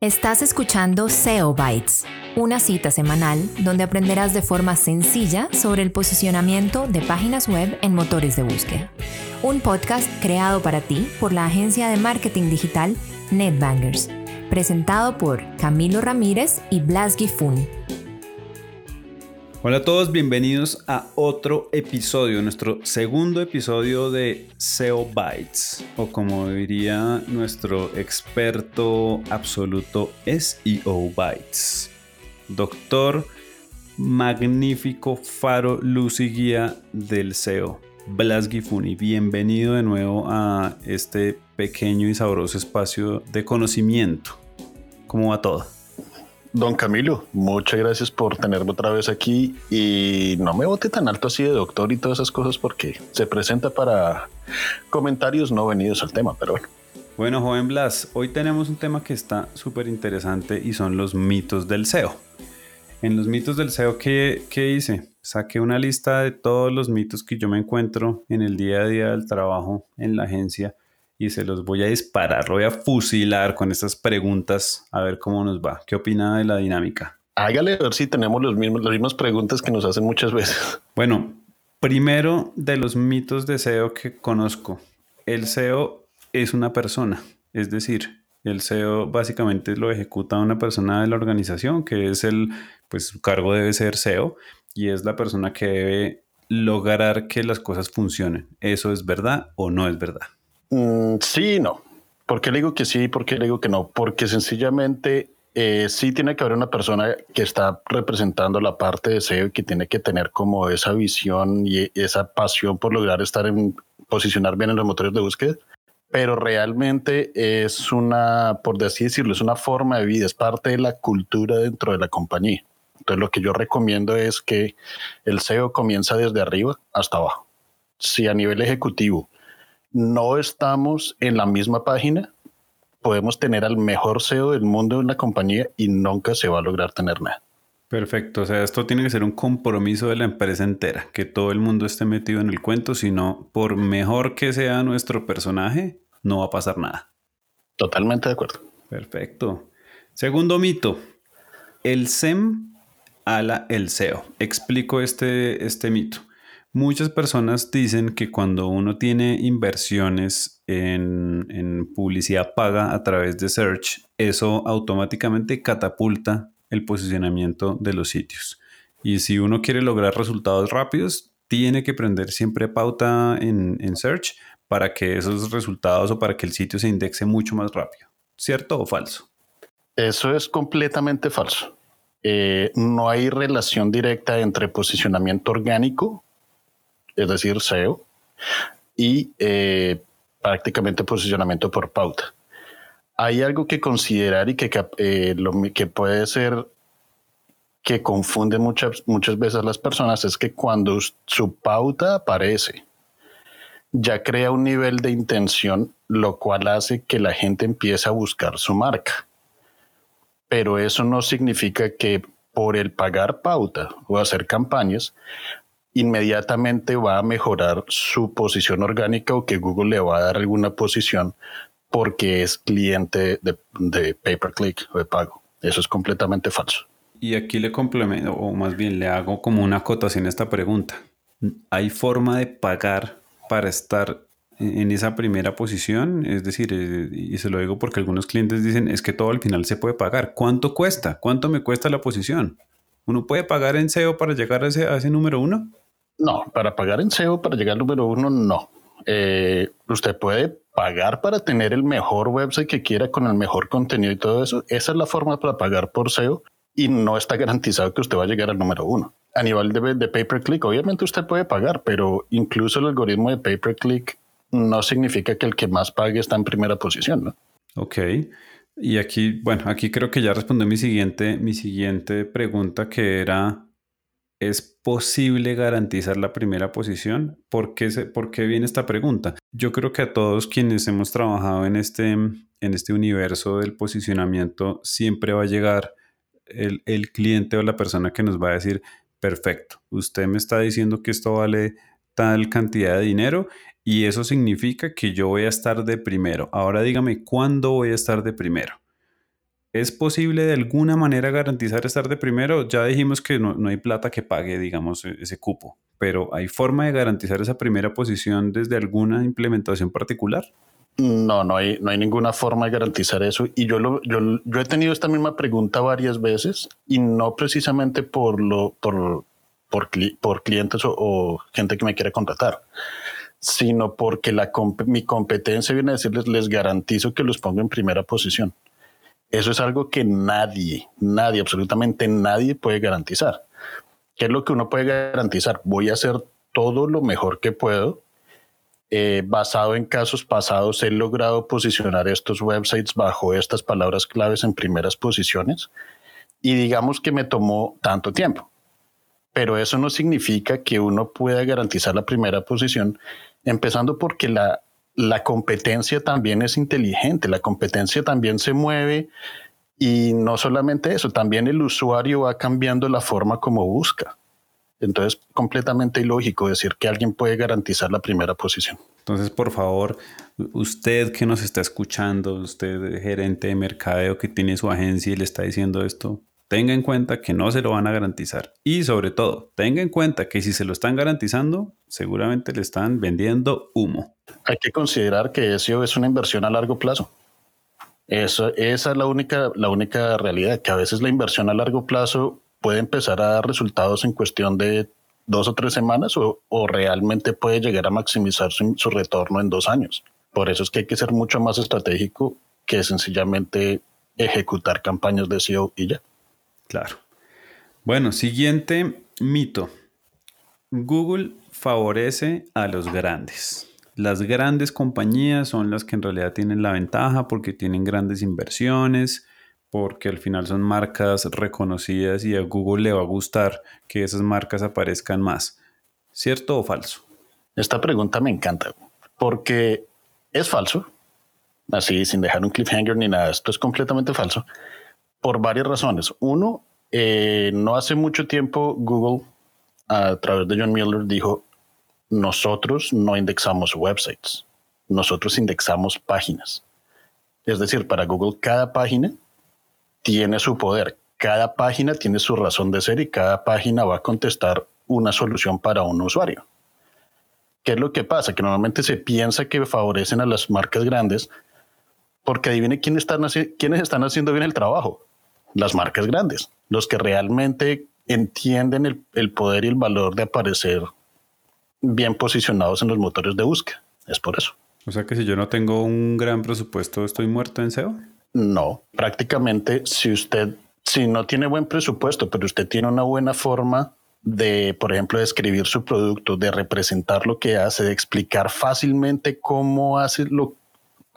Estás escuchando SEO Bytes, una cita semanal donde aprenderás de forma sencilla sobre el posicionamiento de páginas web en motores de búsqueda. Un podcast creado para ti por la agencia de marketing digital NetBangers, presentado por Camilo Ramírez y Blas Gifun. Hola a todos, bienvenidos a otro episodio, nuestro segundo episodio de SEO Bytes, o como diría nuestro experto absoluto SEO Bytes, doctor magnífico faro luz y guía del SEO, Blas Gifuni. Bienvenido de nuevo a este pequeño y sabroso espacio de conocimiento. ¿Cómo va todo? Don Camilo, muchas gracias por tenerme otra vez aquí y no me bote tan alto así de doctor y todas esas cosas porque se presenta para comentarios no venidos al tema, pero bueno. Bueno, joven Blas, hoy tenemos un tema que está súper interesante y son los mitos del SEO. En los mitos del SEO, ¿qué, ¿qué hice? Saqué una lista de todos los mitos que yo me encuentro en el día a día del trabajo en la agencia y se los voy a disparar, lo voy a fusilar con estas preguntas a ver cómo nos va. ¿Qué opina de la dinámica? Hágale a ver si tenemos los mismos, las mismas preguntas que nos hacen muchas veces. Bueno, primero de los mitos de SEO que conozco. El SEO es una persona, es decir, el SEO básicamente lo ejecuta una persona de la organización, que es el, pues su cargo debe ser SEO y es la persona que debe lograr que las cosas funcionen. ¿Eso es verdad o no es verdad? Mm, sí no. ¿Por qué le digo que sí por qué le digo que no? Porque sencillamente eh, sí tiene que haber una persona que está representando la parte de SEO y que tiene que tener como esa visión y esa pasión por lograr estar en posicionar bien en los motores de búsqueda. Pero realmente es una, por decirlo, es una forma de vida, es parte de la cultura dentro de la compañía. Entonces lo que yo recomiendo es que el SEO comienza desde arriba hasta abajo. Si a nivel ejecutivo no estamos en la misma página, podemos tener al mejor SEO del mundo en la compañía y nunca se va a lograr tener nada. Perfecto, o sea, esto tiene que ser un compromiso de la empresa entera, que todo el mundo esté metido en el cuento, sino por mejor que sea nuestro personaje, no va a pasar nada. Totalmente de acuerdo. Perfecto. Segundo mito, el SEM ala el SEO. Explico este, este mito. Muchas personas dicen que cuando uno tiene inversiones en, publicidad paga a través de search, eso automáticamente catapulta el posicionamiento de los sitios. Y si uno quiere lograr resultados rápidos, tiene que prender siempre pauta en, search para que esos resultados o para que el sitio se indexe mucho más rápido. ¿Cierto o falso? Eso es completamente falso. Eh, no hay relación directa entre posicionamiento orgánico es decir, SEO, y eh, prácticamente posicionamiento por pauta. Hay algo que considerar y que, eh, lo, que puede ser que confunde muchas, muchas veces las personas es que cuando su pauta aparece, ya crea un nivel de intención, lo cual hace que la gente empiece a buscar su marca. Pero eso no significa que por el pagar pauta o hacer campañas inmediatamente va a mejorar su posición orgánica o que Google le va a dar alguna posición porque es cliente de, de pay per click o de pago. Eso es completamente falso. Y aquí le complemento, o más bien le hago como una acotación a esta pregunta. ¿Hay forma de pagar para estar en esa primera posición? Es decir, eh, y se lo digo porque algunos clientes dicen, es que todo al final se puede pagar. ¿Cuánto cuesta? ¿Cuánto me cuesta la posición? ¿Uno puede pagar en SEO para llegar a ese número uno? No, para pagar en SEO, para llegar al número uno, no. Eh, usted puede pagar para tener el mejor website que quiera con el mejor contenido y todo eso. Esa es la forma para pagar por SEO y no está garantizado que usted va a llegar al número uno. A nivel de, pay-per-click, obviamente usted puede pagar, pero incluso el algoritmo de pay-per-click no significa que el que más pague está en primera posición, ¿no? Ok. Y aquí, bueno, aquí creo que ya respondió mi siguiente, mi siguiente pregunta que era ¿Es posible garantizar la primera posición? ¿Por qué, ¿Por qué, viene esta pregunta? Yo creo que a todos quienes hemos trabajado en este, en este universo del posicionamiento, siempre va a llegar el, el cliente o la persona que nos va a decir, perfecto, usted me está diciendo que esto vale tal cantidad de dinero y eso significa que yo voy a estar de primero. Ahora dígame, ¿cuándo voy a estar de primero? ¿Es posible de alguna manera garantizar estar de primero? Ya dijimos que no, hay plata que pague, digamos, e-, ese cupo, pero ¿hay forma de garantizar esa primera posición desde alguna implementación particular? No, no hay, no hay ninguna forma de garantizar eso. Y yo, lo, yo, yo he tenido esta misma pregunta varias veces y no precisamente por, lo, por, por, por clientes o, gente que me quiere contratar, sino porque la, mi competencia viene a decirles, les garantizo que los pongo en primera posición. Eso es algo que nadie, nadie, absolutamente nadie puede garantizar. ¿Qué es lo que uno puede garantizar? Voy a hacer todo lo mejor que puedo. Eh, basado en casos pasados, he logrado posicionar estos websites bajo estas palabras claves en primeras posiciones y digamos que me tomó tanto tiempo. Pero eso no significa que uno pueda garantizar la primera posición, empezando porque la, la competencia también es inteligente, la competencia también se mueve y no solamente eso, también el usuario va cambiando la forma como busca. Entonces, completamente ilógico decir que alguien puede garantizar la primera posición. Entonces, por favor, usted que nos está escuchando, usted gerente de mercadeo que tiene su agencia y le está diciendo esto, tenga en cuenta que no se lo van a garantizar. Y sobre todo, tenga en cuenta que si se lo están garantizando, seguramente le están vendiendo humo. Hay que considerar que eso es una inversión a largo plazo. Eso, esa es la única, la única realidad, que a veces la inversión a largo plazo puede empezar a dar resultados en cuestión de dos o tres semanas o, realmente puede llegar a maximizar su, su retorno en dos años. Por eso es que hay que ser mucho más estratégico que sencillamente ejecutar campañas de SEO y ya. Claro. Bueno, siguiente mito. Google favorece a los grandes. Las grandes compañías son las que en realidad tienen la ventaja porque tienen grandes inversiones, porque al final son marcas reconocidas y a Google le va a gustar que esas marcas aparezcan más. ¿Cierto o falso? Esta pregunta me encanta porque es falso. Así, sin dejar un cliffhanger ni nada, esto es completamente falso por varias razones. Uno, eh, no hace mucho tiempo Google, a través de John Miller, dijo, nosotros no indexamos websites, nosotros indexamos páginas. Es decir, para Google cada página tiene su poder, cada página tiene su razón de ser y cada página va a contestar una solución para un usuario. ¿Qué es lo que pasa? Que normalmente se piensa que favorecen a las marcas grandes porque adivine quién están quiénes están haciendo bien el trabajo las marcas grandes, los que realmente entienden el, poder y el valor de aparecer bien posicionados en los motores de búsqueda. Es por eso. O sea que si yo no tengo un gran presupuesto, ¿estoy muerto en SEO? No, prácticamente si usted, si no tiene buen presupuesto, pero usted tiene una buena forma de, por ejemplo, describir su producto, de representar lo que hace, de explicar fácilmente cómo hace lo,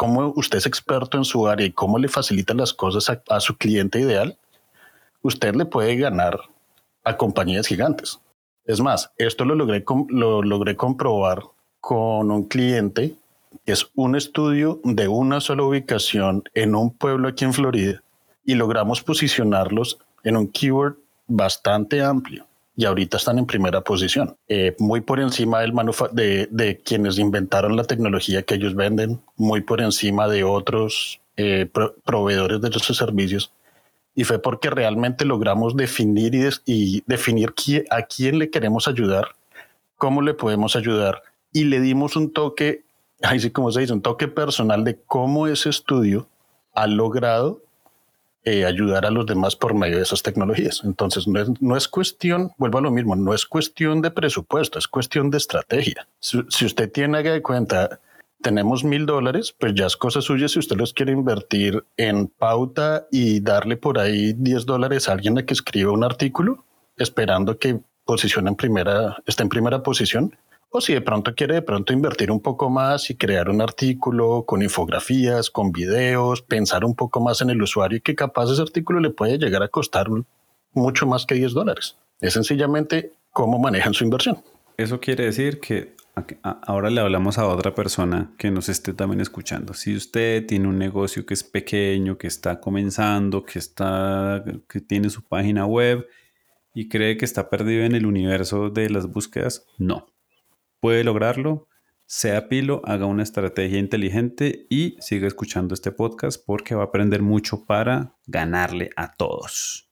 cómo usted es experto en su área y cómo le facilita las cosas a, su cliente ideal, usted le puede ganar a compañías gigantes. Es más, esto lo logré, lo logré comprobar con un cliente que es un estudio de una sola ubicación en un pueblo aquí en Florida y logramos posicionarlos en un keyword bastante amplio y ahorita están en primera posición, eh, muy por encima del de, de, quienes inventaron la tecnología que ellos venden, muy por encima de otros eh, proveedores de esos servicios. Y fue porque realmente logramos definir y, definir a quién le queremos ayudar, cómo le podemos ayudar y le dimos un toque, así como se dice, un toque personal de cómo ese estudio ha logrado eh, ayudar a los demás por medio de esas tecnologías. Entonces, no es, no es, cuestión, vuelvo a lo mismo, no es cuestión de presupuesto, es cuestión de estrategia. Si, usted tiene de cuenta, tenemos mil dólares, pues ya es cosa suya si usted los quiere invertir en pauta y darle por ahí 10 dólares a alguien a que escriba un artículo, esperando que posicione en primera, esté en primera posición, o si de pronto quiere de pronto invertir un poco más y crear un artículo con infografías, con videos, pensar un poco más en el usuario y que capaz ese artículo le puede llegar a costar mucho más que 10 dólares. Es sencillamente cómo manejan su inversión. Eso quiere decir que ahora le hablamos a otra persona que nos esté también escuchando. Si usted tiene un negocio que es pequeño, que está comenzando, que está que tiene su página web y cree que está perdido en el universo de las búsquedas, no puede lograrlo sea pilo, haga una estrategia inteligente y siga escuchando este podcast porque va a aprender mucho para ganarle a todos.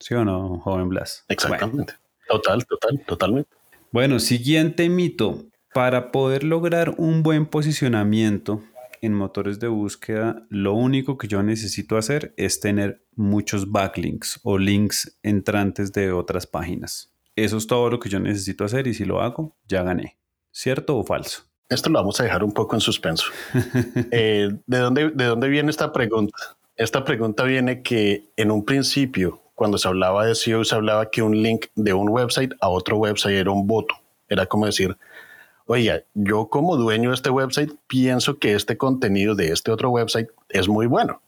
¿Sí o no, joven Blas? Exactamente. Total, total, totalmente. Bueno, siguiente mito. Para poder lograr un buen posicionamiento en motores de búsqueda, lo único que yo necesito hacer es tener muchos backlinks o links entrantes de otras páginas. Eso es todo lo que yo necesito hacer y si lo hago, ya gané. ¿Cierto o falso? Esto lo vamos a dejar un poco en suspenso. Eh, ¿de, dónde, ¿De dónde viene esta pregunta? Esta pregunta viene que en un principio, cuando se hablaba de SEO, se hablaba que un link de un website a otro website era un voto. Era como decir, oiga, yo como dueño de este website pienso que este contenido de este otro website es muy bueno.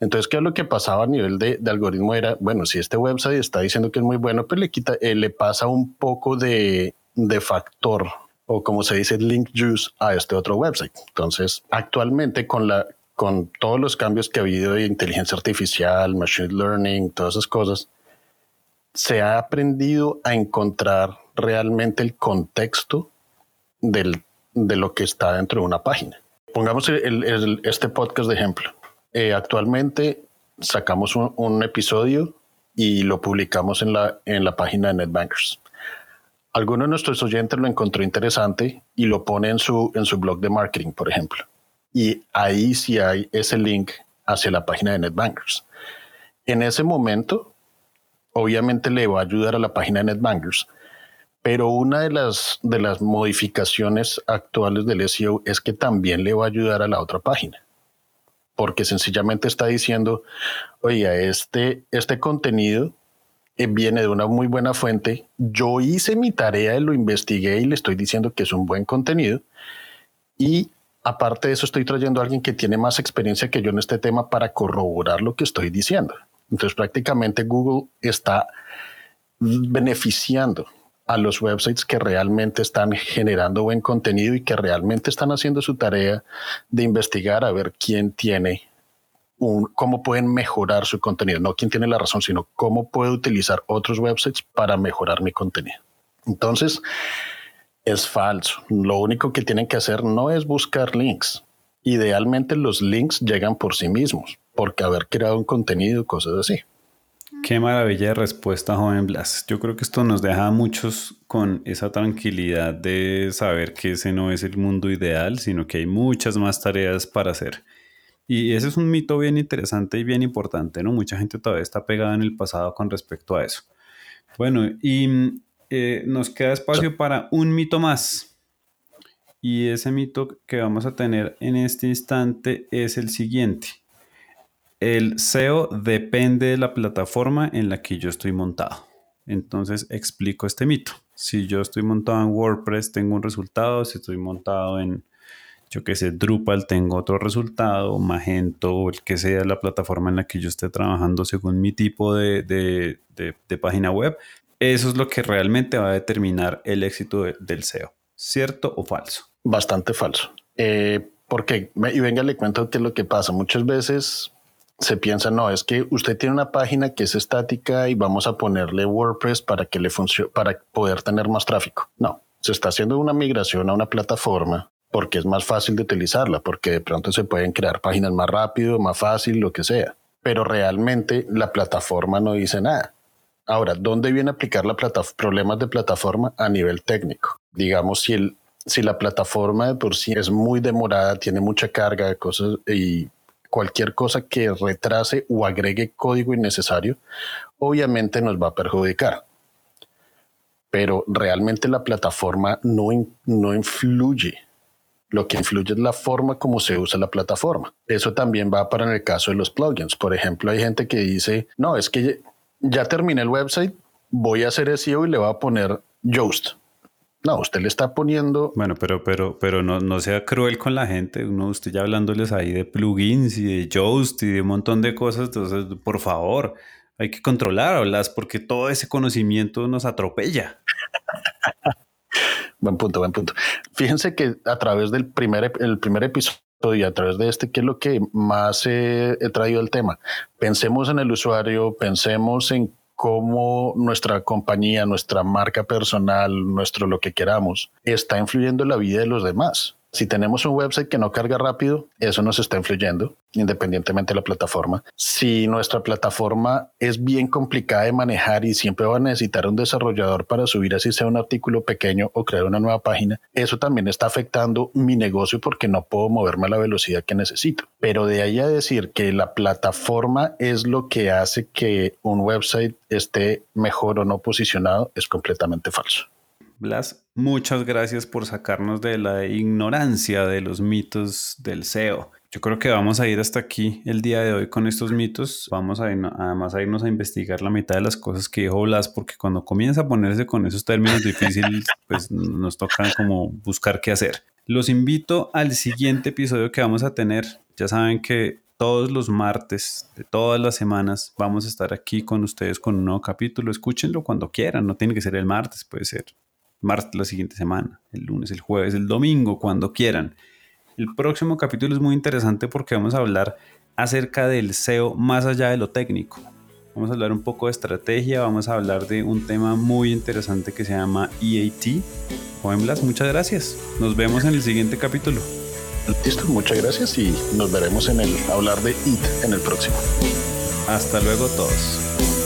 Entonces, ¿qué es lo que pasaba a nivel de, algoritmo? Era, bueno, si este website está diciendo que es muy bueno, pues le, quita, eh, le pasa un poco de, de factor o como se dice link juice a este otro website. Entonces, actualmente con la con todos los cambios que ha habido de inteligencia artificial, machine learning, todas esas cosas, se ha aprendido a encontrar realmente el contexto del, de lo que está dentro de una página. Pongamos este podcast de ejemplo. Eh, actualmente sacamos un, un, episodio y lo publicamos en la, en la página de NetBankers alguno de nuestros oyentes lo encontró interesante y lo pone en su, en su blog de marketing, por ejemplo. Y ahí sí hay ese link hacia la página de NetBankers. En ese momento, obviamente le va a ayudar a la página de NetBankers, pero una de las, de las modificaciones actuales del SEO es que también le va a ayudar a la otra página, porque sencillamente está diciendo, oye, este, este contenido viene de una muy buena fuente. Yo hice mi tarea, y lo investigué y le estoy diciendo que es un buen contenido. Y aparte de eso, estoy trayendo a alguien que tiene más experiencia que yo en este tema para corroborar lo que estoy diciendo. Entonces, prácticamente Google está beneficiando a los websites que realmente están generando buen contenido y que realmente están haciendo su tarea de investigar a ver quién tiene cómo pueden mejorar su contenido, no quién tiene la razón, sino cómo puedo utilizar otros websites para mejorar mi contenido. Entonces, es falso. Lo único que tienen que hacer no es buscar links. Idealmente los links llegan por sí mismos, porque haber creado un contenido, cosas así. Qué maravilla de respuesta, joven Blas. Yo creo que esto nos deja a muchos con esa tranquilidad de saber que ese no es el mundo ideal, sino que hay muchas más tareas para hacer. Y ese es un mito bien interesante y bien importante, ¿no? Mucha gente todavía está pegada en el pasado con respecto a eso. Bueno, y eh, nos queda espacio para un mito más. Y ese mito que vamos a tener en este instante es el siguiente. El SEO depende de la plataforma en la que yo estoy montado. Entonces explico este mito. Si yo estoy montado en WordPress, tengo un resultado. Si estoy montado en yo que sé, Drupal tengo otro resultado, Magento o el que sea la plataforma en la que yo esté trabajando según mi tipo de, página web. Eso es lo que realmente va a determinar el éxito del SEO. ¿Cierto o falso? Bastante falso. Eh, porque, y venga, le cuento qué es lo que pasa. Muchas veces se piensa, no, es que usted tiene una página que es estática y vamos a ponerle WordPress para que le funcione, para poder tener más tráfico. No, se está haciendo una migración a una plataforma porque es más fácil de utilizarla, porque de pronto se pueden crear páginas más rápido, más fácil, lo que sea. Pero realmente la plataforma no dice nada. Ahora, ¿dónde viene a aplicar la problemas de plataforma a nivel técnico? Digamos, si, la plataforma de por sí es muy demorada, tiene mucha carga de cosas y cualquier cosa que retrase o agregue código innecesario, obviamente nos va a perjudicar. Pero realmente la plataforma no influye lo que influye es la forma como se usa la plataforma. Eso también va para en el caso de los plugins. Por ejemplo, hay gente que dice, no, es que ya terminé el website, voy a hacer SEO y le voy a poner Yoast. No, usted le está poniendo. Bueno, pero, pero, pero no, no sea cruel con la gente. Uno, usted ya hablándoles ahí de plugins y de Yoast y de un montón de cosas. Entonces, por favor, hay que controlarlas porque todo ese conocimiento nos atropella. Buen punto, buen punto. Fíjense que a través del primer, el primer episodio y a través de este, ¿qué es lo que más he traído el tema? Pensemos en el usuario, pensemos en cómo nuestra compañía, nuestra marca personal, nuestro lo que queramos, está influyendo en la vida de los demás. Si tenemos un website que no carga rápido, eso nos está influyendo, independientemente de la plataforma. Si nuestra plataforma es bien complicada de manejar y siempre va a necesitar un desarrollador para subir así sea un artículo pequeño o crear una nueva página, eso también está afectando mi negocio porque no puedo moverme a la velocidad que necesito. Pero de ahí a decir que la plataforma es lo que hace que un website esté mejor o no posicionado es completamente falso. Blas, muchas gracias por sacarnos de la ignorancia de los mitos del SEO. Yo creo que vamos a ir hasta aquí el día de hoy con estos mitos. Vamos a ir, además a irnos a investigar la mitad de las cosas que dijo Blas, porque cuando comienza a ponerse con esos términos difíciles, pues nos toca como buscar qué hacer. Los invito al siguiente episodio que vamos a tener. Ya saben que todos los martes de todas las semanas vamos a estar aquí con ustedes con un nuevo capítulo. Escúchenlo cuando quieran, no tiene que ser el martes, puede ser martes la siguiente semana, el lunes, el jueves, el domingo, cuando quieran. El próximo capítulo es muy interesante porque vamos a hablar acerca del SEO más allá de lo técnico. Vamos a hablar un poco de estrategia, vamos a hablar de un tema muy interesante que se llama EAT. Joven Blas, muchas gracias. Nos vemos en el siguiente capítulo. Listo, muchas gracias y nos veremos en el hablar de IT en el próximo. Hasta luego todos.